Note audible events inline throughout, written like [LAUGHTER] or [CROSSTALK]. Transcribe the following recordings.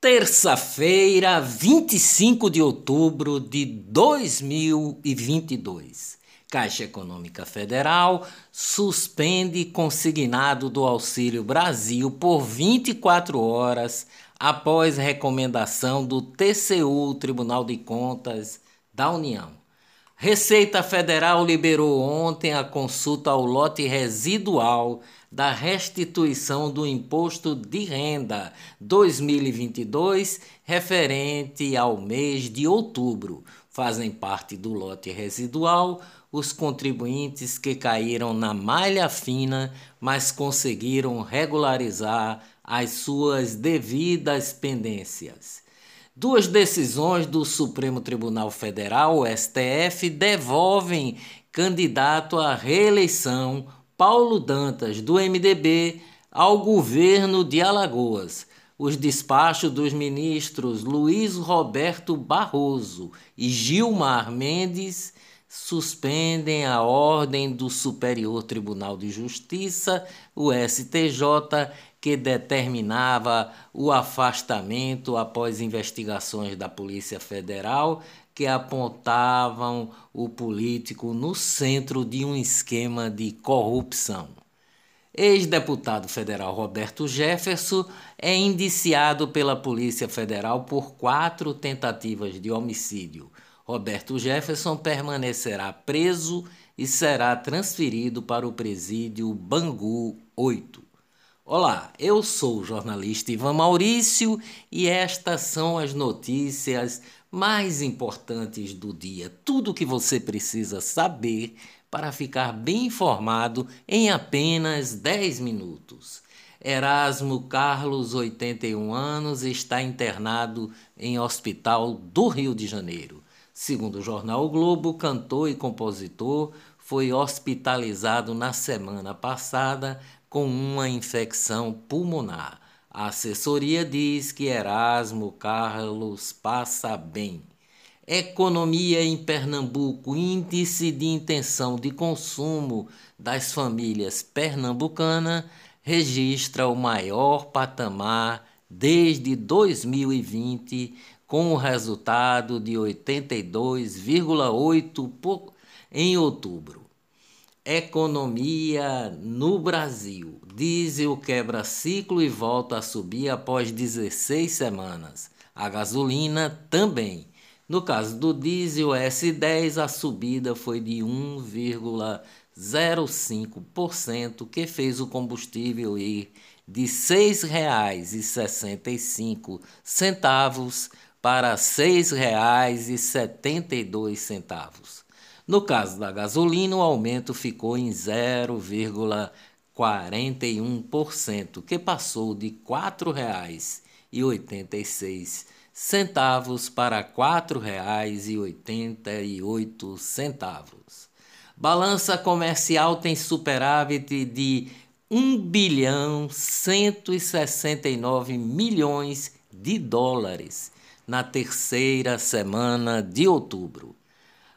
Terça-feira, 25 de outubro de 2022. Caixa Econômica Federal suspende consignado do Auxílio Brasil por 24 horas após recomendação do TCU, Tribunal de Contas da União. Receita Federal liberou ontem a consulta ao lote residual da restituição do imposto de renda 2022 referente ao mês de outubro. Fazem parte do lote residual os contribuintes que caíram na malha fina, mas conseguiram regularizar as suas devidas pendências. Duas decisões do Supremo Tribunal Federal, STF, devolvem candidato à reeleição Paulo Dantas, do MDB, ao governo de Alagoas. Os despachos dos ministros Luiz Roberto Barroso e Gilmar Mendes suspendem a ordem do Superior Tribunal de Justiça, o STJ, que determinava o afastamento após investigações da Polícia Federal que apontavam o político no centro de um esquema de corrupção. Ex-deputado federal Roberto Jefferson é indiciado pela Polícia Federal por quatro tentativas de homicídio. Roberto Jefferson permanecerá preso e será transferido para o presídio Bangu 8. Olá, eu sou o jornalista Ivan Maurício e estas são as notícias mais importantes do dia. Tudo o que você precisa saber para ficar bem informado em apenas 10 minutos. Erasmo Carlos, 81 anos, está internado em hospital do Rio de Janeiro. Segundo o jornal o Globo, cantor e compositor foi hospitalizado na semana passada com uma infecção pulmonar. A assessoria diz que Erasmo Carlos passa bem. Economia em Pernambuco, índice de intenção de consumo das famílias pernambucanas registra o maior patamar desde 2020, com o resultado de 82,8 em outubro. Economia no Brasil. Diesel quebra ciclo e volta a subir após 16 semanas. A gasolina também. No caso do diesel S10, a subida foi de 1,05%, que fez o combustível ir de R$ 6,65 para R$ 6,72. No caso da gasolina, o aumento ficou em 0,41%, que passou de R$ 4,86 para R$ 4,88. Balança comercial tem superávit de 1 bilhão 169 milhões de dólares na terceira semana de outubro.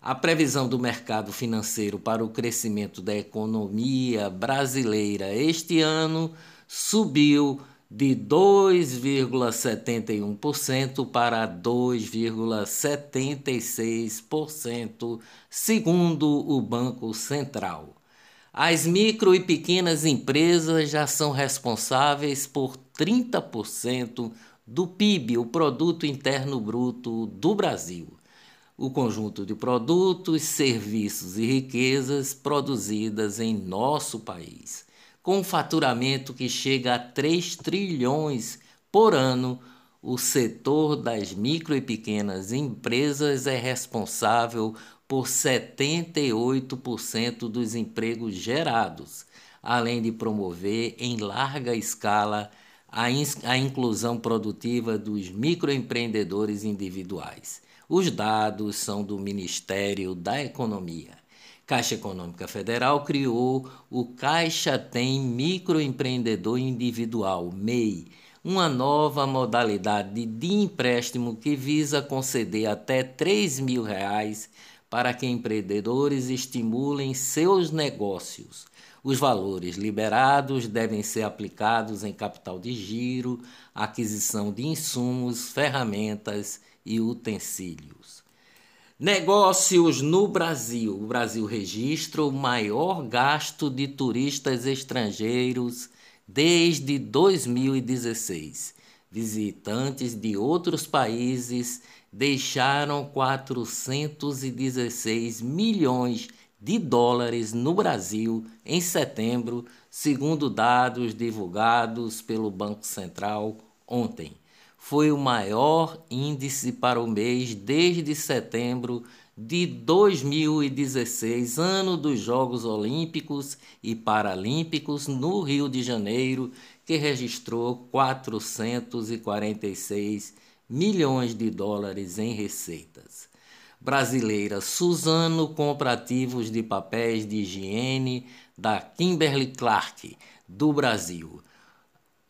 A previsão do mercado financeiro para o crescimento da economia brasileira este ano subiu de 2,71% para 2,76%, segundo o Banco Central. As micro e pequenas empresas já são responsáveis por 30% do PIB, o produto interno bruto do Brasil o conjunto de produtos, serviços e riquezas produzidas em nosso país, com um faturamento que chega a 3 trilhões por ano. O setor das micro e pequenas empresas é responsável por 78% dos empregos gerados, além de promover em larga escala a, a inclusão produtiva dos microempreendedores individuais. Os dados são do Ministério da Economia. Caixa Econômica Federal criou o Caixa Tem Microempreendedor Individual, MEI, uma nova modalidade de empréstimo que visa conceder até 3 mil reais para que empreendedores estimulem seus negócios. Os valores liberados devem ser aplicados em capital de giro, aquisição de insumos, ferramentas e utensílios. Negócios no Brasil. O Brasil registra o maior gasto de turistas estrangeiros desde 2016. Visitantes de outros países deixaram 416 milhões de dólares no Brasil em setembro, segundo dados divulgados pelo Banco Central ontem. Foi o maior índice para o mês desde setembro de 2016, ano dos Jogos Olímpicos e Paralímpicos no Rio de Janeiro, que registrou 446 milhões de dólares em receitas. Brasileira Suzano compra ativos de papéis de higiene da Kimberly Clark do Brasil.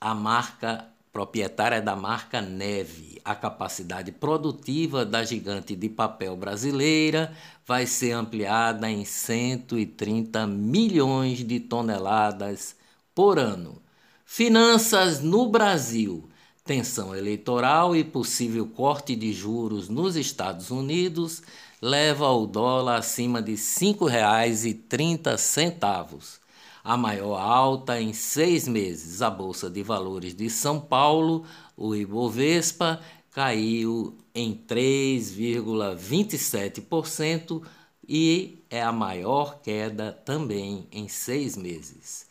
A marca proprietária da marca Neve. A capacidade produtiva da gigante de papel brasileira vai ser ampliada em 130 milhões de toneladas por ano. Finanças no Brasil. Tensão eleitoral e possível corte de juros nos Estados Unidos leva o dólar acima de R$ 5,30 a maior alta em seis meses. A Bolsa de Valores de São Paulo, o Ibovespa, caiu em 3,27% e é a maior queda também em seis meses.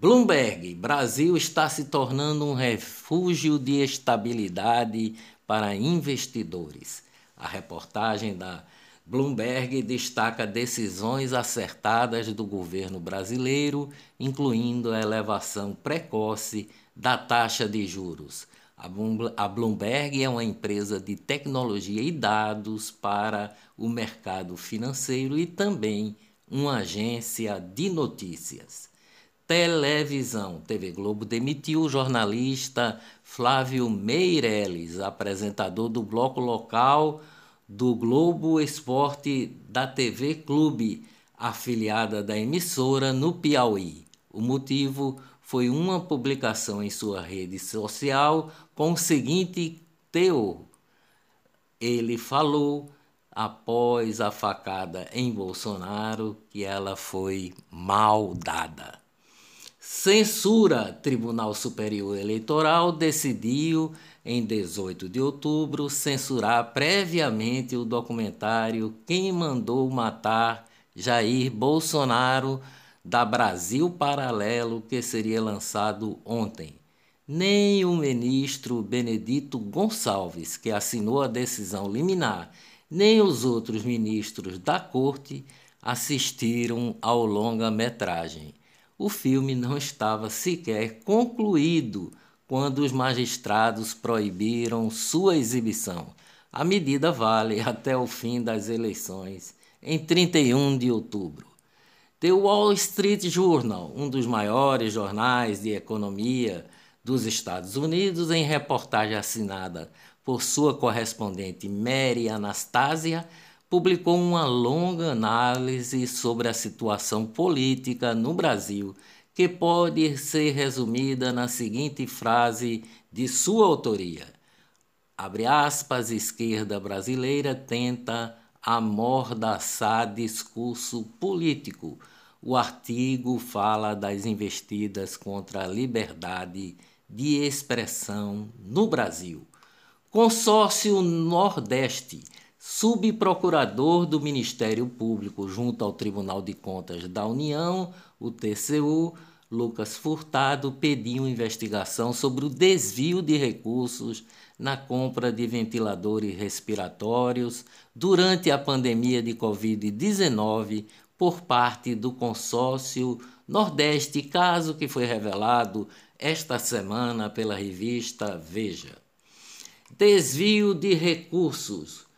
Bloomberg: Brasil está se tornando um refúgio de estabilidade para investidores. A reportagem da Bloomberg destaca decisões acertadas do governo brasileiro, incluindo a elevação precoce da taxa de juros. A Bloomberg é uma empresa de tecnologia e dados para o mercado financeiro e também uma agência de notícias. Televisão. TV Globo demitiu o jornalista Flávio Meirelles, apresentador do bloco local do Globo Esporte da TV Clube, afiliada da emissora no Piauí. O motivo foi uma publicação em sua rede social com o seguinte teor. Ele falou após a facada em Bolsonaro que ela foi mal dada. Censura. Tribunal Superior Eleitoral decidiu em 18 de outubro, censurar previamente o documentário Quem Mandou Matar Jair Bolsonaro da Brasil Paralelo, que seria lançado ontem. Nem o ministro Benedito Gonçalves, que assinou a decisão liminar, nem os outros ministros da corte assistiram ao longa-metragem. O filme não estava sequer concluído quando os magistrados proibiram sua exibição. A medida vale [LAUGHS] até o fim das eleições, em 31 de outubro. The Wall Street Journal, um dos maiores jornais de economia dos Estados Unidos, em reportagem assinada por sua correspondente Mary Anastasia, publicou uma longa análise sobre a situação política no Brasil que pode ser resumida na seguinte frase de sua autoria. Abre aspas, esquerda brasileira tenta amordaçar discurso político. O artigo fala das investidas contra a liberdade de expressão no Brasil. Consórcio Nordeste, subprocurador do Ministério Público junto ao Tribunal de Contas da União, o TCU, Lucas Furtado, pediu investigação sobre o desvio de recursos na compra de ventiladores respiratórios durante a pandemia de Covid-19 por parte do consórcio Nordeste, caso que foi revelado esta semana pela revista Veja. Desvio de recursos.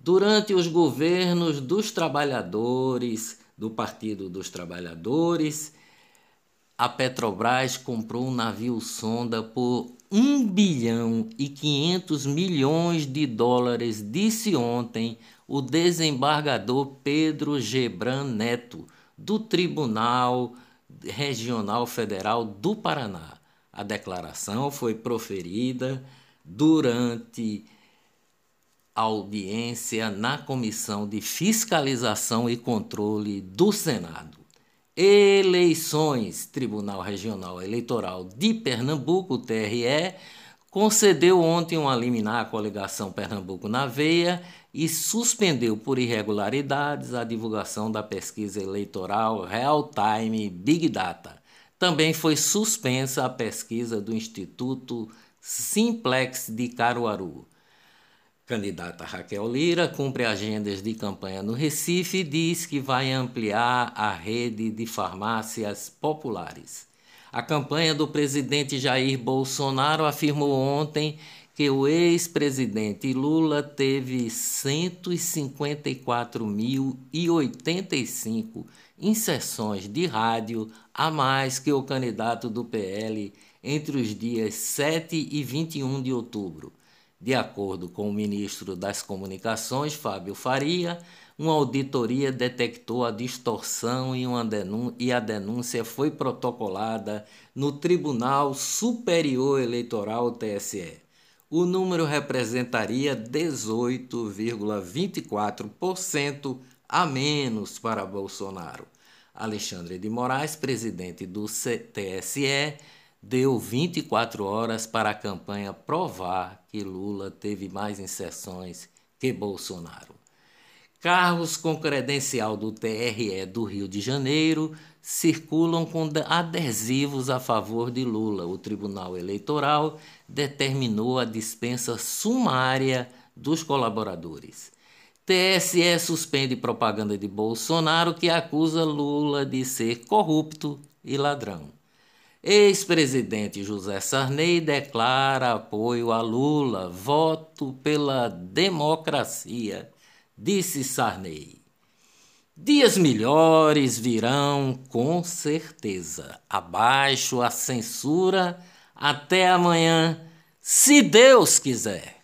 Durante os governos dos trabalhadores, do Partido dos Trabalhadores, a Petrobras comprou um navio sonda por 1 bilhão e 500 milhões de dólares, disse ontem o desembargador Pedro Gebran Neto, do Tribunal Regional Federal do Paraná. A declaração foi proferida durante audiência na Comissão de Fiscalização e Controle do Senado. Eleições, Tribunal Regional Eleitoral de Pernambuco, TRE, concedeu ontem uma liminar à coligação Pernambuco na Veia e suspendeu por irregularidades a divulgação da pesquisa eleitoral Real Time Big Data. Também foi suspensa a pesquisa do Instituto Simplex de Caruaru. Candidata Raquel Lira cumpre agendas de campanha no Recife e diz que vai ampliar a rede de farmácias populares. A campanha do presidente Jair Bolsonaro afirmou ontem que o ex-presidente Lula teve 154.085 inserções de rádio a mais que o candidato do PL entre os dias 7 e 21 de outubro. De acordo com o ministro das Comunicações, Fábio Faria, uma auditoria detectou a distorção e, e a denúncia foi protocolada no Tribunal Superior Eleitoral TSE. O número representaria 18,24% a menos para Bolsonaro. Alexandre de Moraes, presidente do TSE, deu 24 horas para a campanha provar que Lula teve mais inserções que Bolsonaro. Carros com credencial do TRE do Rio de Janeiro circulam com adesivos a favor de Lula. O Tribunal Eleitoral determinou a dispensa sumária dos colaboradores. TSE suspende propaganda de Bolsonaro que acusa Lula de ser corrupto e ladrão. Ex-presidente José Sarney declara apoio a Lula, voto pela democracia, disse Sarney. Dias melhores virão com certeza. Abaixo a censura. Até amanhã, se Deus quiser.